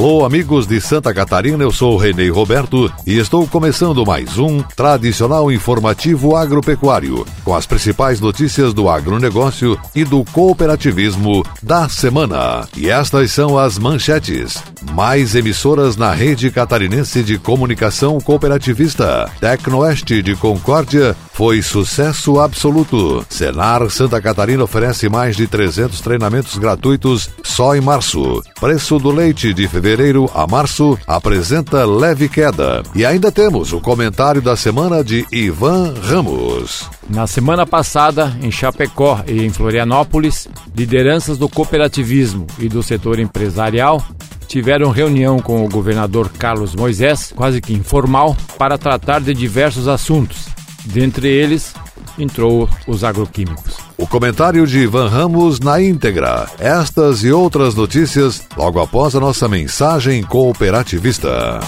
Alô, amigos de Santa Catarina, eu sou Renê Roberto e estou começando mais um tradicional informativo agropecuário, com as principais notícias do agronegócio e do cooperativismo da semana. E estas são as manchetes. Mais emissoras na rede catarinense de comunicação cooperativista. Tecnoeste de Concórdia foi sucesso absoluto. Senar Santa Catarina oferece mais de 300 treinamentos gratuitos só em março. Preço do leite de fevereiro a março apresenta leve queda. E ainda temos o comentário da semana de Ivan Ramos. Na semana passada, em Chapecó e em Florianópolis, lideranças do cooperativismo e do setor empresarial tiveram reunião com o governador Carlos Moisés, quase que informal, para tratar de diversos assuntos. Dentre eles, entrou os agroquímicos. O comentário de Ivan Ramos na íntegra. Estas e outras notícias logo após a nossa mensagem cooperativista.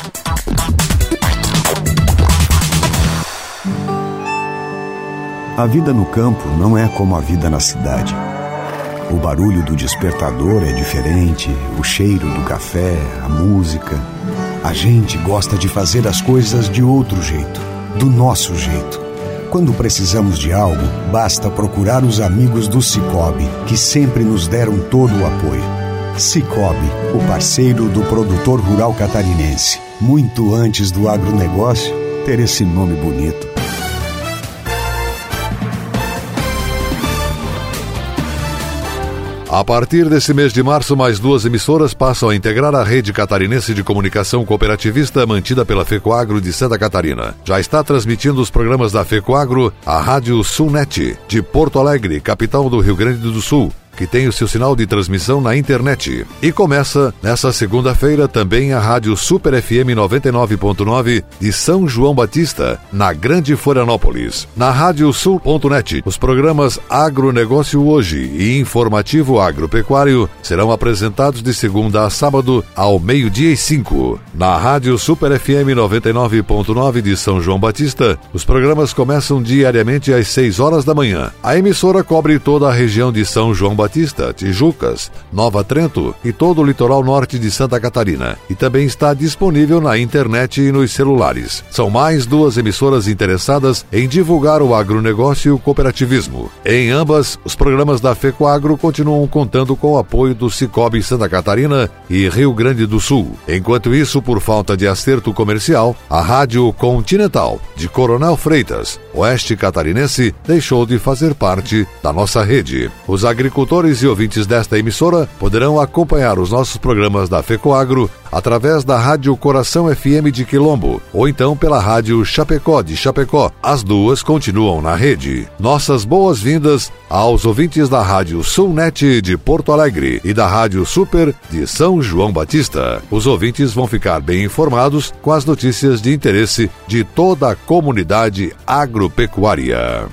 A vida no campo não é como a vida na cidade. O barulho do despertador é diferente, o cheiro do café, a música. A gente gosta de fazer as coisas de outro jeito, do nosso jeito. Quando precisamos de algo, basta procurar os amigos do Cicobi, que sempre nos deram todo o apoio. Cicobi, o parceiro do produtor rural catarinense. Muito antes do agronegócio ter esse nome bonito. A partir desse mês de março, mais duas emissoras passam a integrar a rede catarinense de comunicação cooperativista mantida pela FECOAGRO de Santa Catarina. Já está transmitindo os programas da FECOAGRO a Rádio Sulnet, de Porto Alegre, capital do Rio Grande do Sul que tem o seu sinal de transmissão na internet. E começa nessa segunda-feira também a Rádio Super FM 99.9 de São João Batista, na Grande Florianópolis. Na Rádio Sul.net, os programas Agronegócio Hoje e Informativo Agropecuário serão apresentados de segunda a sábado ao meio-dia e cinco. Na Rádio Super FM 99.9 de São João Batista, os programas começam diariamente às 6 horas da manhã. A emissora cobre toda a região de São João Batista, Tijucas, Nova Trento e todo o litoral norte de Santa Catarina. E também está disponível na internet e nos celulares. São mais duas emissoras interessadas em divulgar o agronegócio e o cooperativismo. Em ambas, os programas da FECOAGRO continuam contando com o apoio do Cicobi Santa Catarina e Rio Grande do Sul. Enquanto isso, por falta de acerto comercial, a Rádio Continental, de Coronel Freitas, Oeste Catarinense, deixou de fazer parte da nossa rede. Os agricultores Produtores e ouvintes desta emissora poderão acompanhar os nossos programas da FECOAGRO através da Rádio Coração FM de Quilombo ou então pela Rádio Chapecó de Chapecó. As duas continuam na rede. Nossas boas-vindas aos ouvintes da Rádio Sulnet de Porto Alegre e da Rádio Super de São João Batista. Os ouvintes vão ficar bem informados com as notícias de interesse de toda a comunidade agropecuária.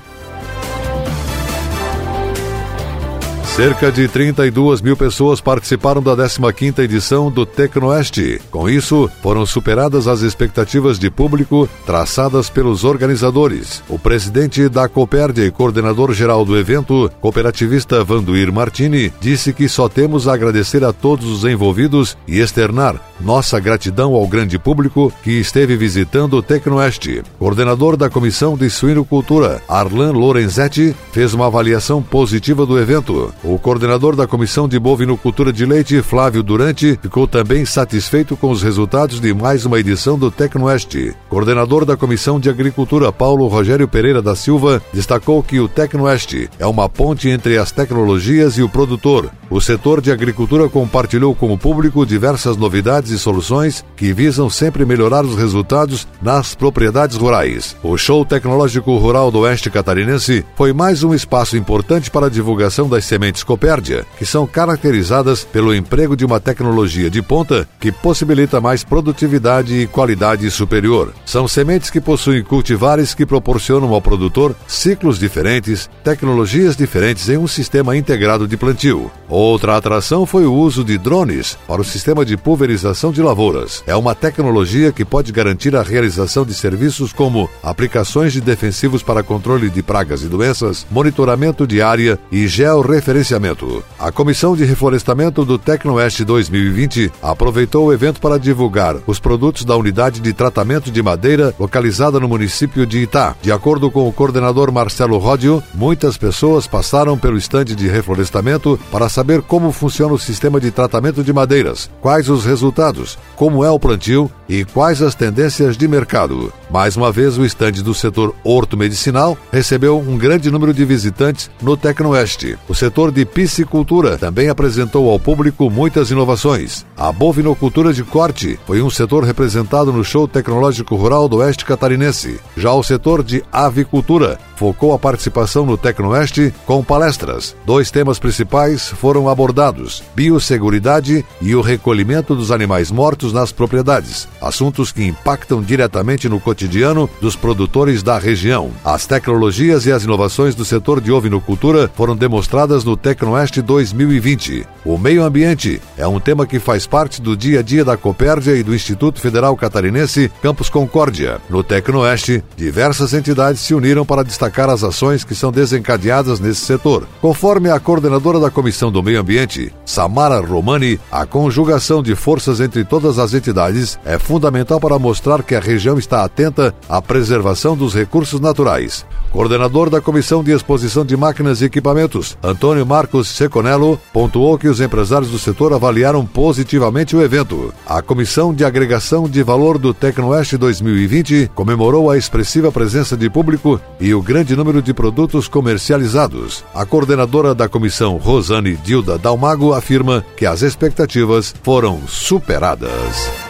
Cerca de 32 mil pessoas participaram da 15ª edição do Tecnoeste. Com isso, foram superadas as expectativas de público traçadas pelos organizadores. O presidente da Copérdia e coordenador geral do evento, cooperativista Vanduir Martini, disse que só temos a agradecer a todos os envolvidos e externar nossa gratidão ao grande público que esteve visitando o Tecnoeste. Coordenador da Comissão de Suinocultura, Arlan Lorenzetti, fez uma avaliação positiva do evento. O coordenador da Comissão de Bovinocultura de Leite, Flávio Durante, ficou também satisfeito com os resultados de mais uma edição do Tecnoeste. Coordenador da Comissão de Agricultura, Paulo Rogério Pereira da Silva, destacou que o Tecnoeste é uma ponte entre as tecnologias e o produtor. O setor de agricultura compartilhou com o público diversas novidades e soluções que visam sempre melhorar os resultados nas propriedades rurais. O Show Tecnológico Rural do Oeste Catarinense foi mais um espaço importante para a divulgação das sementes Copérdia, que são caracterizadas pelo emprego de uma tecnologia de ponta que possibilita mais produtividade e qualidade superior. São sementes que possuem cultivares que proporcionam ao produtor ciclos diferentes, tecnologias diferentes em um sistema integrado de plantio. Outra atração foi o uso de drones para o sistema de pulverização de lavouras. É uma tecnologia que pode garantir a realização de serviços como aplicações de defensivos para controle de pragas e doenças, monitoramento de área e georreferenciamento. A Comissão de Reflorestamento do Tecnoeste 2020 aproveitou o evento para divulgar os produtos da unidade de tratamento de madeira localizada no município de Itá. De acordo com o coordenador Marcelo Ródio, muitas pessoas passaram pelo estande de reflorestamento para saber como funciona o sistema de tratamento de madeiras, quais os resultados, como é o plantio e quais as tendências de mercado. Mais uma vez, o estande do setor horto-medicinal recebeu um grande número de visitantes no Tecnoeste. O setor de piscicultura também apresentou ao público muitas inovações. A bovinocultura de corte foi um setor representado no Show Tecnológico Rural do Oeste Catarinense. Já o setor de avicultura focou a participação no Tecnoeste com palestras. Dois temas principais foram abordados: biosseguridade e o recolhimento dos animais mortos nas propriedades, assuntos que impactam diretamente no cotidiano dos produtores da região. As tecnologias e as inovações do setor de ovinocultura foram demonstradas no Tecnoeste 2020. O meio ambiente é um tema que faz parte do dia a dia da Copérdia e do Instituto Federal Catarinense Campus Concórdia. No Tecnoeste, diversas entidades se uniram para destacar as ações que são desencadeadas nesse setor. Conforme a coordenadora da Comissão do Meio Ambiente, Samara Romani, a conjugação de forças entre todas as entidades é fundamental para mostrar que a região está atenta à preservação dos recursos naturais. Coordenador da Comissão de Exposição de Máquinas e Equipamentos, Antônio Marcos Seconello, pontuou que os empresários do setor avaliaram positivamente o evento. A Comissão de Agregação de Valor do Tecnoeste 2020 comemorou a expressiva presença de público e o grande número de produtos comercializados. A coordenadora da comissão, Rosane Dilda Dalmago, afirma que as expectativas foram superadas.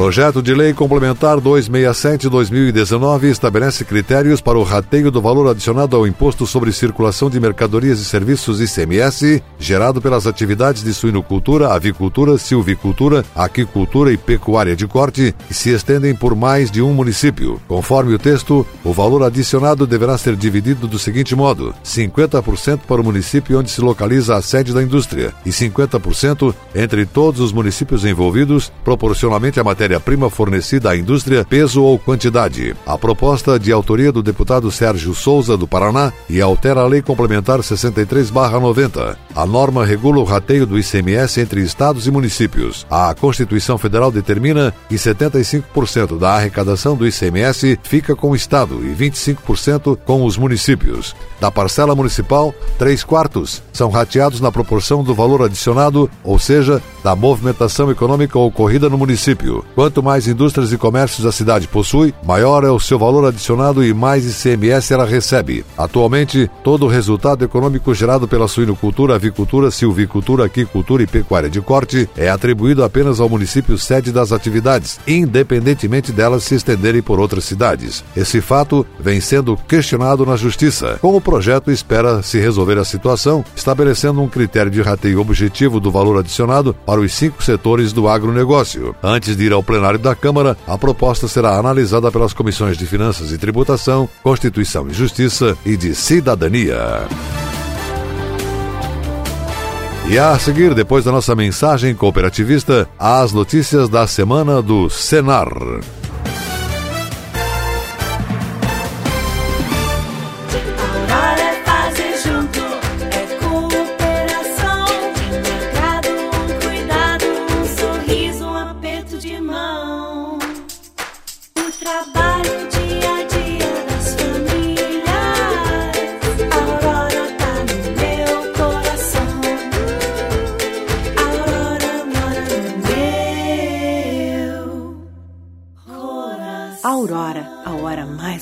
Projeto de Lei Complementar 267-2019 estabelece critérios para o rateio do valor adicionado ao Imposto sobre Circulação de Mercadorias e Serviços ICMS, gerado pelas atividades de suinocultura, avicultura, silvicultura, aquicultura e pecuária de corte, que se estendem por mais de um município. Conforme o texto, o valor adicionado deverá ser dividido do seguinte modo: 50% para o município onde se localiza a sede da indústria e 50% entre todos os municípios envolvidos, proporcionalmente à matéria matéria-prima fornecida à indústria, peso ou quantidade. A proposta de autoria do deputado Sérgio Souza, do Paraná, e altera a Lei Complementar 63-90. A norma regula o rateio do ICMS entre estados e municípios. A Constituição Federal determina que 75% da arrecadação do ICMS fica com o Estado e 25% com os municípios. Da parcela municipal, três quartos são rateados na proporção do valor adicionado, ou seja, da movimentação econômica ocorrida no município. Quanto mais indústrias e comércios a cidade possui, maior é o seu valor adicionado e mais ICMS ela recebe. Atualmente, todo o resultado econômico gerado pela suinocultura, avicultura, silvicultura, aquicultura e pecuária de corte é atribuído apenas ao município sede das atividades, independentemente delas se estenderem por outras cidades. Esse fato vem sendo questionado na Justiça. Com o projeto, espera se resolver a situação, estabelecendo um critério de rateio objetivo do valor adicionado para os cinco setores do agronegócio. Antes de ir ao plenário da Câmara, a proposta será analisada pelas comissões de Finanças e Tributação, Constituição e Justiça e de Cidadania. E a seguir, depois da nossa mensagem cooperativista, as notícias da semana do Senar. de mão. O trabalho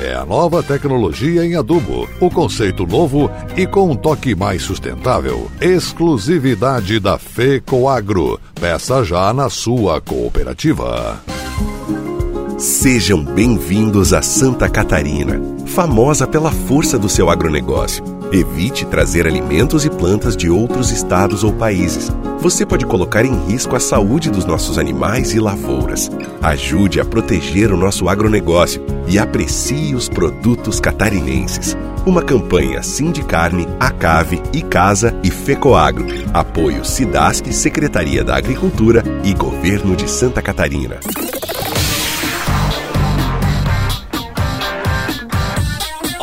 é a nova tecnologia em adubo, o conceito novo e com um toque mais sustentável. Exclusividade da FECOAGRO. Peça já na sua cooperativa. Sejam bem-vindos a Santa Catarina, famosa pela força do seu agronegócio. Evite trazer alimentos e plantas de outros estados ou países. Você pode colocar em risco a saúde dos nossos animais e lavouras. Ajude a proteger o nosso agronegócio e aprecie os produtos catarinenses. Uma campanha Sindicarne, Acave, Icasa e Fecoagro. Apoio Cidasc, Secretaria da Agricultura e Governo de Santa Catarina.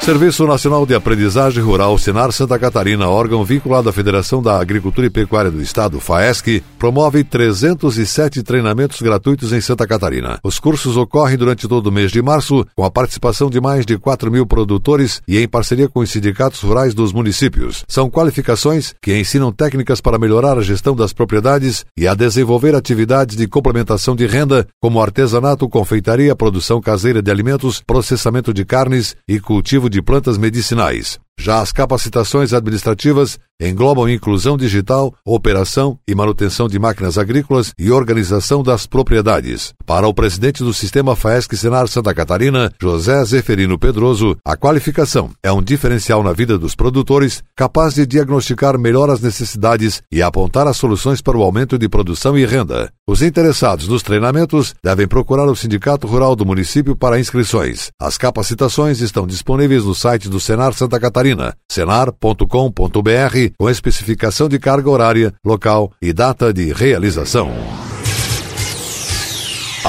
Serviço Nacional de Aprendizagem Rural, Senar Santa Catarina, órgão vinculado à Federação da Agricultura e Pecuária do Estado, FAESC, promove 307 treinamentos gratuitos em Santa Catarina. Os cursos ocorrem durante todo o mês de março, com a participação de mais de 4 mil produtores e em parceria com os sindicatos rurais dos municípios. São qualificações que ensinam técnicas para melhorar a gestão das propriedades e a desenvolver atividades de complementação de renda, como artesanato, confeitaria, produção caseira de alimentos, processamento de carnes e cultivo de plantas medicinais. Já as capacitações administrativas englobam inclusão digital, operação e manutenção de máquinas agrícolas e organização das propriedades. Para o presidente do sistema FAESC Senar Santa Catarina, José Zeferino Pedroso, a qualificação é um diferencial na vida dos produtores, capaz de diagnosticar melhor as necessidades e apontar as soluções para o aumento de produção e renda. Os interessados nos treinamentos devem procurar o Sindicato Rural do município para inscrições. As capacitações estão disponíveis no site do Senar Santa Catarina, senar.com.br com especificação de carga horária, local e data de realização.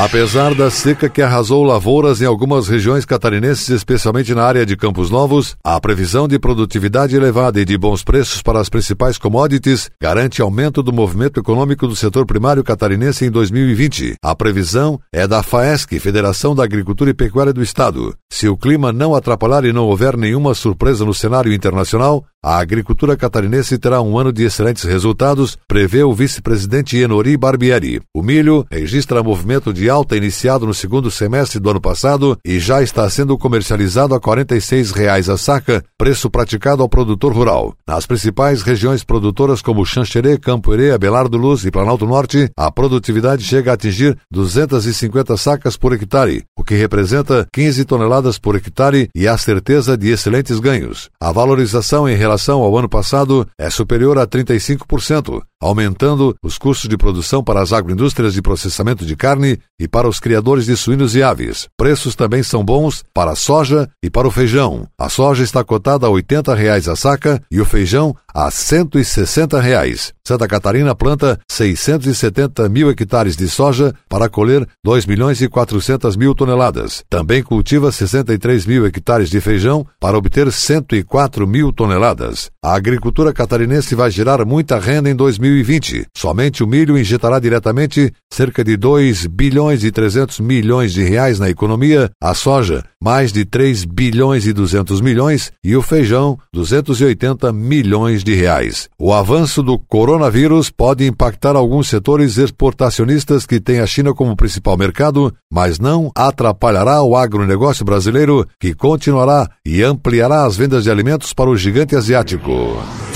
Apesar da seca que arrasou lavouras em algumas regiões catarinenses, especialmente na área de Campos Novos, a previsão de produtividade elevada e de bons preços para as principais commodities garante aumento do movimento econômico do setor primário catarinense em 2020. A previsão é da FAESC, Federação da Agricultura e Pecuária do Estado. Se o clima não atrapalhar e não houver nenhuma surpresa no cenário internacional, a agricultura catarinense terá um ano de excelentes resultados, prevê o vice-presidente Enori Barbieri. O milho registra movimento de alta iniciado no segundo semestre do ano passado e já está sendo comercializado a 46 reais a saca, preço praticado ao produtor rural. Nas principais regiões produtoras como Xanxerê, Campo Herê, Abelardo Luz e Planalto Norte, a produtividade chega a atingir 250 sacas por hectare, o que representa 15 toneladas por hectare e a certeza de excelentes ganhos. A valorização em relação relação ao ano passado é superior a 35%, aumentando os custos de produção para as agroindústrias de processamento de carne e para os criadores de suínos e aves. Preços também são bons para a soja e para o feijão. A soja está cotada a 80 reais a saca e o feijão a 160 reais. Santa Catarina planta 670 mil hectares de soja para colher 2 milhões e 400 mil toneladas. Também cultiva 63 mil hectares de feijão para obter 104 mil toneladas. A agricultura catarinense vai gerar muita renda em 2020. Somente o milho injetará diretamente cerca de 2 bilhões e 300 milhões de reais na economia, a soja mais de 3 bilhões e 200 milhões e o feijão 280 milhões de reais. O avanço do coronavírus pode impactar alguns setores exportacionistas que têm a China como principal mercado, mas não atrapalhará o agronegócio brasileiro, que continuará e ampliará as vendas de alimentos para o gigante asiático. Asiático.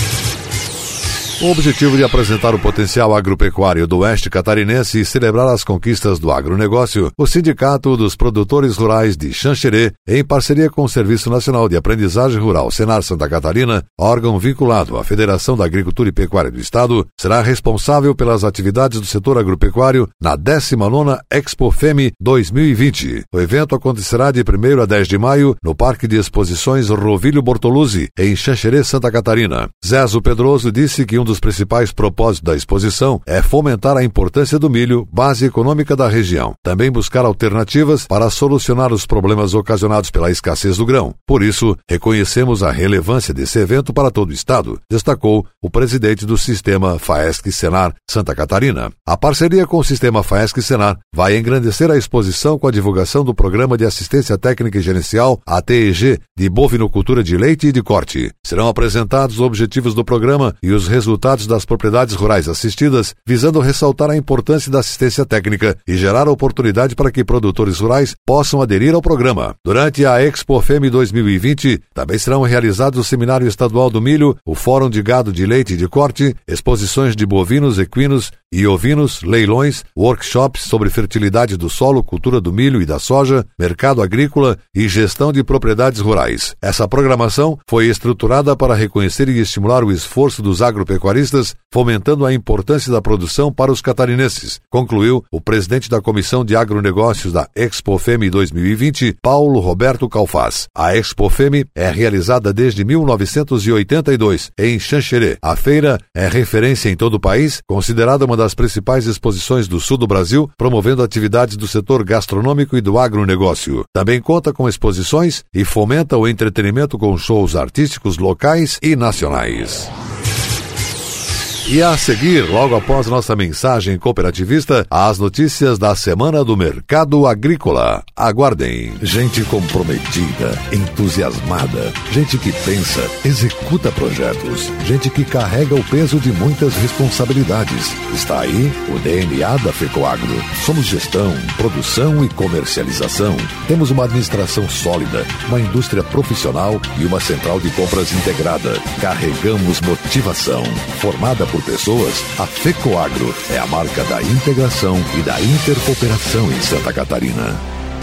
Com o objetivo de apresentar o potencial agropecuário do oeste catarinense e celebrar as conquistas do agronegócio, o Sindicato dos Produtores Rurais de Xanxerê, em parceria com o Serviço Nacional de Aprendizagem Rural Senar Santa Catarina, órgão vinculado à Federação da Agricultura e Pecuária do Estado, será responsável pelas atividades do setor agropecuário na 19ª Expo Femi 2020. O evento acontecerá de 1 a 10 de maio no Parque de Exposições Rovilho Bortoluzzi, em Xanxerê, Santa Catarina. Zezo Pedroso disse que um dos dos principais propósitos da exposição é fomentar a importância do milho, base econômica da região. Também buscar alternativas para solucionar os problemas ocasionados pela escassez do grão. Por isso, reconhecemos a relevância desse evento para todo o Estado, destacou o presidente do sistema FAESC Senar Santa Catarina. A parceria com o sistema FAESC Senar vai engrandecer a exposição com a divulgação do Programa de Assistência Técnica e Gerencial, ATEG, de bovinocultura de leite e de corte. Serão apresentados os objetivos do programa e os resultados das propriedades rurais assistidas, visando ressaltar a importância da assistência técnica e gerar oportunidade para que produtores rurais possam aderir ao programa. Durante a Expo FEM 2020, também serão realizados o Seminário Estadual do Milho, o Fórum de Gado de Leite e de Corte, exposições de bovinos, equinos e ovinos, leilões, workshops sobre fertilidade do solo, cultura do milho e da soja, mercado agrícola e gestão de propriedades rurais. Essa programação foi estruturada para reconhecer e estimular o esforço dos agropecuaristas, fomentando a importância da produção para os catarinenses, concluiu o presidente da Comissão de Agronegócios da Expo FEME 2020, Paulo Roberto Calfaz. A Expo FEME é realizada desde 1982 em Xanxerê. A feira é referência em todo o país, considerada uma das principais exposições do sul do Brasil, promovendo atividades do setor gastronômico e do agronegócio. Também conta com exposições e fomenta o entretenimento com shows artísticos locais e nacionais. E a seguir, logo após nossa mensagem cooperativista, as notícias da semana do mercado agrícola. Aguardem. Gente comprometida, entusiasmada, gente que pensa, executa projetos, gente que carrega o peso de muitas responsabilidades. Está aí o DNA da FECOAGRO. Somos gestão, produção e comercialização. Temos uma administração sólida, uma indústria profissional e uma central de compras integrada. Carregamos motivação, formada por por pessoas, a FECOAGRO é a marca da integração e da intercooperação em Santa Catarina.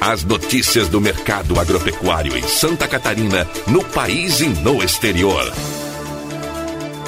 As notícias do mercado agropecuário em Santa Catarina, no país e no exterior.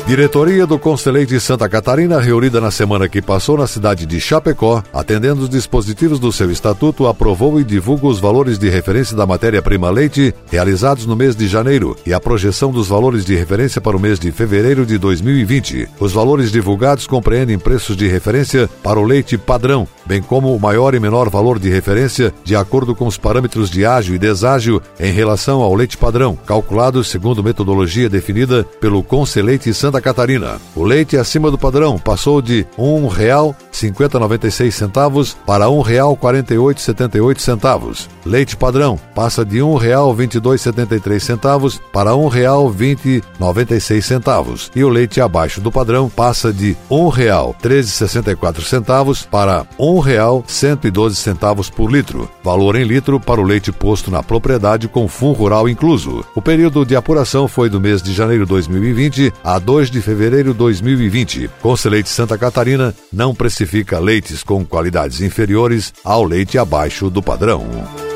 Diretoria do Conselheiro de Santa Catarina, reunida na semana que passou na cidade de Chapecó, atendendo os dispositivos do seu estatuto, aprovou e divulga os valores de referência da matéria-prima leite realizados no mês de janeiro e a projeção dos valores de referência para o mês de fevereiro de 2020. Os valores divulgados compreendem preços de referência para o leite padrão, bem como o maior e menor valor de referência de acordo com os parâmetros de ágio e deságio em relação ao leite padrão, calculados segundo metodologia definida pelo Conselheiro Santa Santa Catarina. O leite acima do padrão passou de R$ 1,5096 para R$ 1,4878. Leite padrão passa de R$ 1,2273 para R$ 1,2096. E o leite abaixo do padrão passa de R$ 1,1364 para R$ 1,112 por litro. Valor em litro para o leite posto na propriedade com fundo rural incluso. O período de apuração foi do mês de janeiro de 2020 a 2 2 de fevereiro de 2020. Conselheiro Santa Catarina não precifica leites com qualidades inferiores ao leite abaixo do padrão.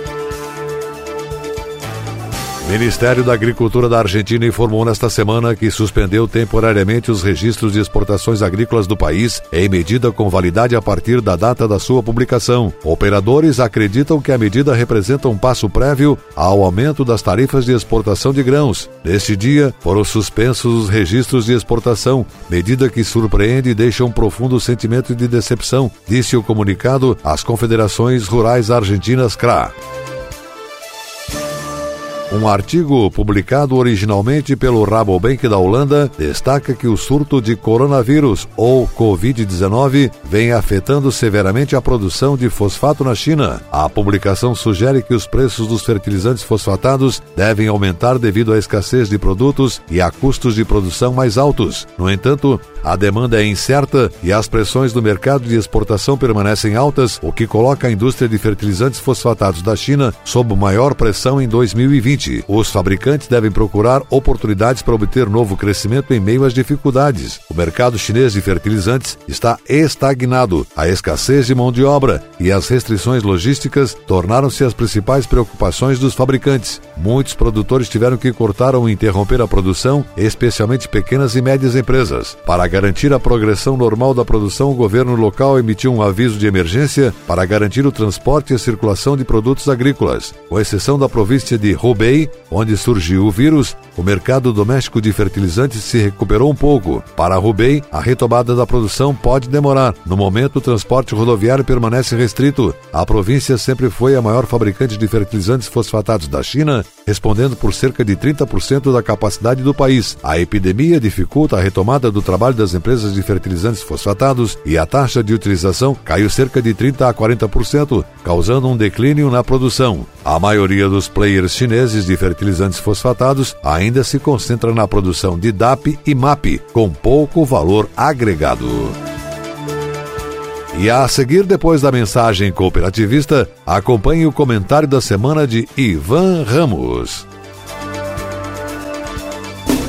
Ministério da Agricultura da Argentina informou nesta semana que suspendeu temporariamente os registros de exportações agrícolas do país em medida com validade a partir da data da sua publicação. Operadores acreditam que a medida representa um passo prévio ao aumento das tarifas de exportação de grãos. Neste dia, foram suspensos os registros de exportação, medida que surpreende e deixa um profundo sentimento de decepção, disse o comunicado às Confederações Rurais Argentinas CRA. Um artigo publicado originalmente pelo Rabobank da Holanda destaca que o surto de coronavírus ou Covid-19 vem afetando severamente a produção de fosfato na China. A publicação sugere que os preços dos fertilizantes fosfatados devem aumentar devido à escassez de produtos e a custos de produção mais altos. No entanto, a demanda é incerta e as pressões do mercado de exportação permanecem altas, o que coloca a indústria de fertilizantes fosfatados da China sob maior pressão em 2020. Os fabricantes devem procurar oportunidades para obter novo crescimento em meio às dificuldades. O mercado chinês de fertilizantes está estagnado. A escassez de mão de obra e as restrições logísticas tornaram-se as principais preocupações dos fabricantes. Muitos produtores tiveram que cortar ou interromper a produção, especialmente pequenas e médias empresas. Para garantir a progressão normal da produção, o governo local emitiu um aviso de emergência para garantir o transporte e a circulação de produtos agrícolas. Com exceção da província de Hubei, onde surgiu o vírus, o mercado doméstico de fertilizantes se recuperou um pouco. Para Hubei, a retomada da produção pode demorar. No momento, o transporte rodoviário permanece restrito. A província sempre foi a maior fabricante de fertilizantes fosfatados da China, respondendo por cerca de 30% da capacidade do país. A epidemia dificulta a retomada do trabalho das empresas de fertilizantes fosfatados e a taxa de utilização caiu cerca de 30 a 40%, causando um declínio na produção. A maioria dos players chineses de fertilizantes fosfatados ainda se concentra na produção de DAP e MAP, com pouco valor agregado. E a seguir, depois da mensagem cooperativista, acompanhe o comentário da semana de Ivan Ramos.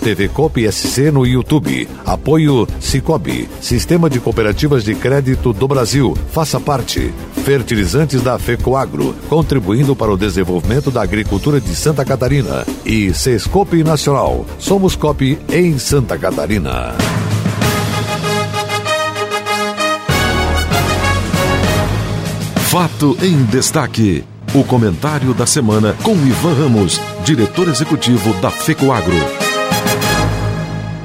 TV Cop SC no YouTube. Apoio Cicobi, Sistema de Cooperativas de Crédito do Brasil. Faça parte. Fertilizantes da FECOAGRO, contribuindo para o desenvolvimento da agricultura de Santa Catarina. E Sescope Nacional. Somos COP em Santa Catarina. Fato em destaque. O comentário da semana com Ivan Ramos, diretor executivo da FECOAGRO.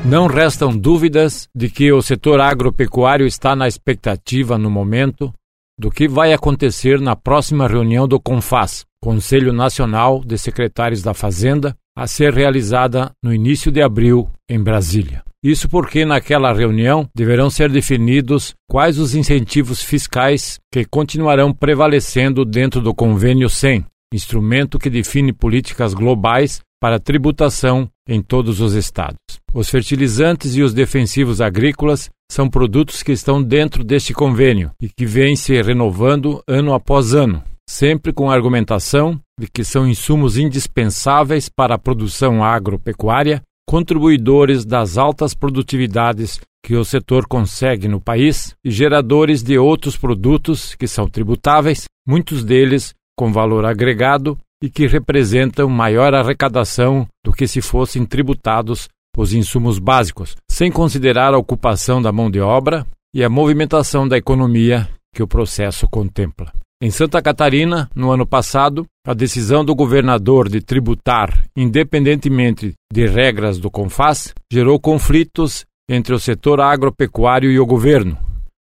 Não restam dúvidas de que o setor agropecuário está na expectativa no momento do que vai acontecer na próxima reunião do CONFAS, Conselho Nacional de Secretários da Fazenda, a ser realizada no início de abril em Brasília. Isso porque naquela reunião deverão ser definidos quais os incentivos fiscais que continuarão prevalecendo dentro do Convênio 100, instrumento que define políticas globais para tributação em todos os estados. Os fertilizantes e os defensivos agrícolas são produtos que estão dentro deste convênio e que vêm se renovando ano após ano, sempre com a argumentação de que são insumos indispensáveis para a produção agropecuária, contribuidores das altas produtividades que o setor consegue no país e geradores de outros produtos que são tributáveis, muitos deles com valor agregado e que representam maior arrecadação do que se fossem tributados os insumos básicos, sem considerar a ocupação da mão de obra e a movimentação da economia que o processo contempla. Em Santa Catarina, no ano passado, a decisão do governador de tributar, independentemente de regras do CONFAS, gerou conflitos entre o setor agropecuário e o governo,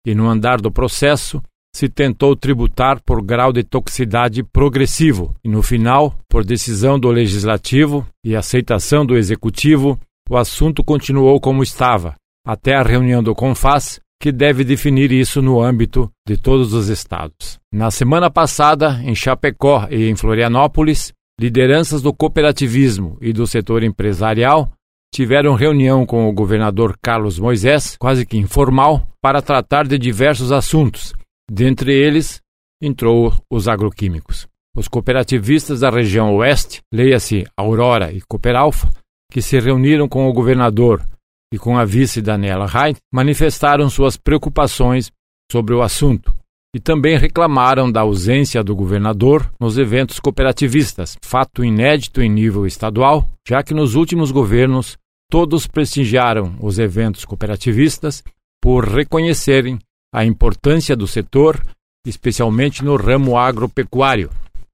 e no andar do processo, se tentou tributar por grau de toxicidade progressivo e, no final, por decisão do legislativo e aceitação do executivo, o assunto continuou como estava, até a reunião do CONFAS, que deve definir isso no âmbito de todos os estados. Na semana passada, em Chapecó e em Florianópolis, lideranças do cooperativismo e do setor empresarial tiveram reunião com o governador Carlos Moisés, quase que informal, para tratar de diversos assuntos Dentre eles, entrou os agroquímicos. Os cooperativistas da região oeste, leia-se Aurora e Cooperalfa, que se reuniram com o governador e com a vice Daniela Reit, manifestaram suas preocupações sobre o assunto e também reclamaram da ausência do governador nos eventos cooperativistas, fato inédito em nível estadual, já que nos últimos governos todos prestigiaram os eventos cooperativistas por reconhecerem a importância do setor, especialmente no ramo agropecuário.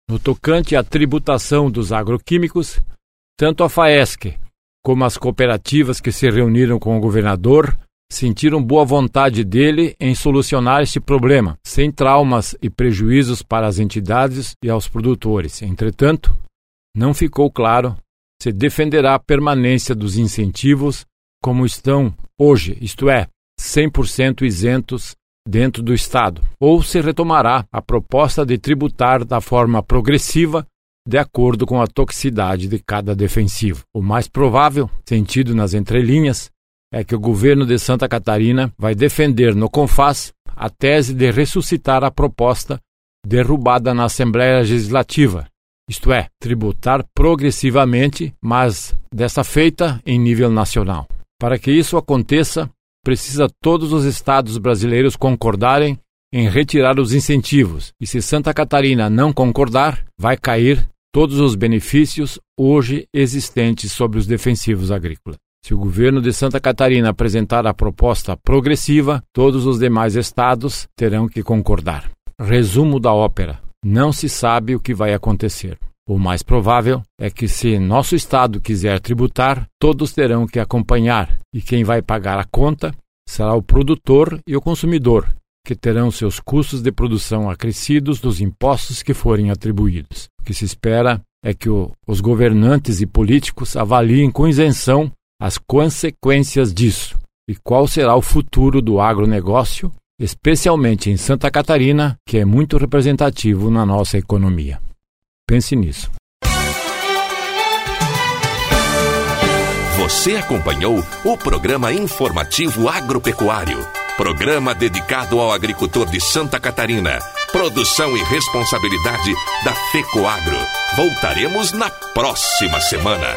No tocante à tributação dos agroquímicos, tanto a FAESC como as cooperativas que se reuniram com o governador sentiram boa vontade dele em solucionar este problema, sem traumas e prejuízos para as entidades e aos produtores. Entretanto, não ficou claro se defenderá a permanência dos incentivos como estão hoje, isto é, 100% isentos dentro do Estado, ou se retomará a proposta de tributar da forma progressiva de acordo com a toxicidade de cada defensivo. O mais provável, sentido nas entrelinhas, é que o governo de Santa Catarina vai defender no CONFAS a tese de ressuscitar a proposta derrubada na Assembleia Legislativa, isto é, tributar progressivamente, mas dessa feita em nível nacional. Para que isso aconteça, precisa todos os estados brasileiros concordarem em retirar os incentivos, e se Santa Catarina não concordar, vai cair todos os benefícios hoje existentes sobre os defensivos agrícolas. Se o governo de Santa Catarina apresentar a proposta progressiva, todos os demais estados terão que concordar. Resumo da ópera: não se sabe o que vai acontecer. O mais provável é que, se nosso Estado quiser tributar, todos terão que acompanhar, e quem vai pagar a conta será o produtor e o consumidor, que terão seus custos de produção acrescidos dos impostos que forem atribuídos. O que se espera é que o, os governantes e políticos avaliem com isenção as consequências disso e qual será o futuro do agronegócio, especialmente em Santa Catarina, que é muito representativo na nossa economia. Pense nisso. Você acompanhou o programa informativo agropecuário, programa dedicado ao agricultor de Santa Catarina. Produção e responsabilidade da FECOAGro. Voltaremos na próxima semana.